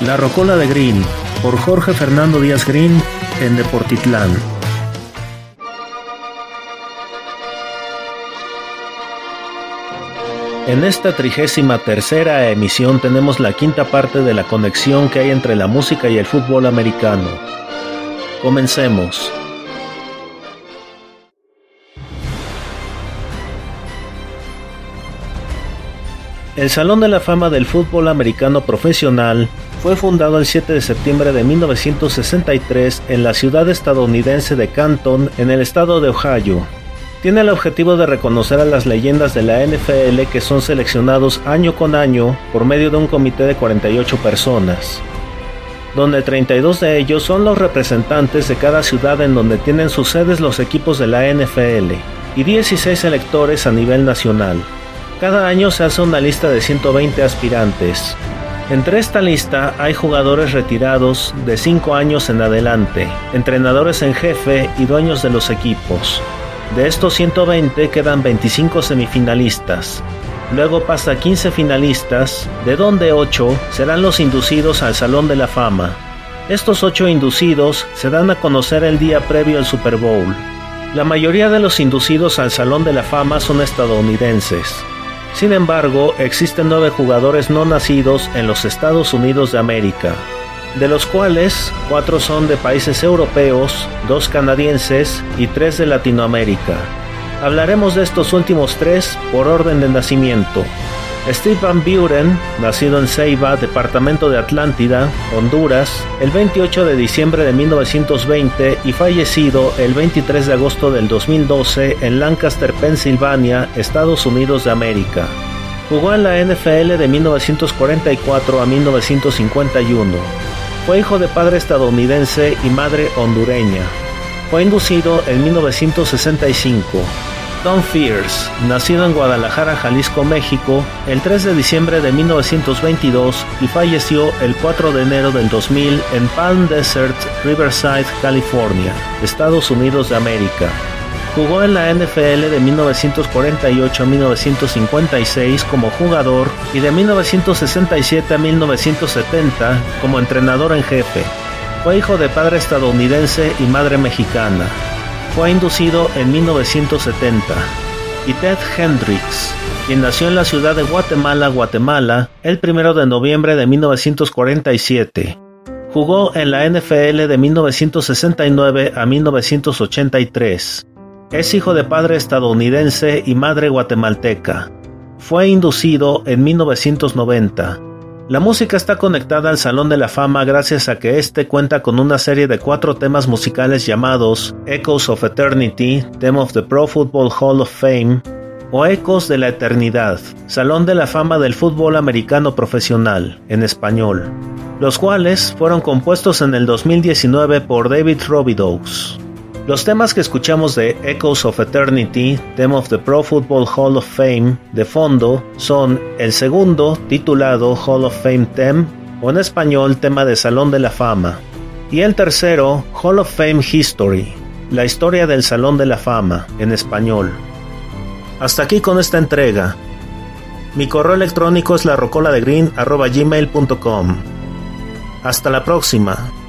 La Rocola de Green, por Jorge Fernando Díaz Green, en Deportitlán. En esta trigésima tercera emisión tenemos la quinta parte de la conexión que hay entre la música y el fútbol americano. Comencemos. El Salón de la Fama del Fútbol Americano Profesional fue fundado el 7 de septiembre de 1963 en la ciudad estadounidense de Canton, en el estado de Ohio. Tiene el objetivo de reconocer a las leyendas de la NFL que son seleccionados año con año por medio de un comité de 48 personas, donde 32 de ellos son los representantes de cada ciudad en donde tienen sus sedes los equipos de la NFL, y 16 electores a nivel nacional. Cada año se hace una lista de 120 aspirantes. Entre esta lista hay jugadores retirados de 5 años en adelante, entrenadores en jefe y dueños de los equipos. De estos 120 quedan 25 semifinalistas. Luego pasa 15 finalistas, de donde 8 serán los inducidos al Salón de la Fama. Estos 8 inducidos se dan a conocer el día previo al Super Bowl. La mayoría de los inducidos al Salón de la Fama son estadounidenses. Sin embargo, existen nueve jugadores no nacidos en los Estados Unidos de América, de los cuales cuatro son de países europeos, dos canadienses y tres de Latinoamérica. Hablaremos de estos últimos tres por orden de nacimiento. Steve Van Buren, nacido en Ceiba, departamento de Atlántida, Honduras, el 28 de diciembre de 1920 y fallecido el 23 de agosto del 2012 en Lancaster, Pensilvania, Estados Unidos de América. Jugó en la NFL de 1944 a 1951. Fue hijo de padre estadounidense y madre hondureña. Fue inducido en 1965. Don Fierce, nacido en Guadalajara, Jalisco, México, el 3 de diciembre de 1922 y falleció el 4 de enero del 2000 en Palm Desert, Riverside, California, Estados Unidos de América. Jugó en la NFL de 1948 a 1956 como jugador y de 1967 a 1970 como entrenador en jefe. Fue hijo de padre estadounidense y madre mexicana fue inducido en 1970, y Ted Hendricks, quien nació en la ciudad de Guatemala, Guatemala, el 1 de noviembre de 1947. Jugó en la NFL de 1969 a 1983. Es hijo de padre estadounidense y madre guatemalteca. Fue inducido en 1990 la música está conectada al Salón de la Fama gracias a que este cuenta con una serie de cuatro temas musicales llamados Echoes of Eternity, Theme of the Pro Football Hall of Fame, o Ecos de la Eternidad, Salón de la Fama del Fútbol Americano Profesional, en español, los cuales fueron compuestos en el 2019 por David Robidoux. Los temas que escuchamos de Echoes of Eternity, Theme of the Pro Football Hall of Fame, de fondo, son el segundo, titulado Hall of Fame Theme, o en español tema de Salón de la Fama, y el tercero, Hall of Fame History, la historia del Salón de la Fama, en español. Hasta aquí con esta entrega. Mi correo electrónico es la de Hasta la próxima.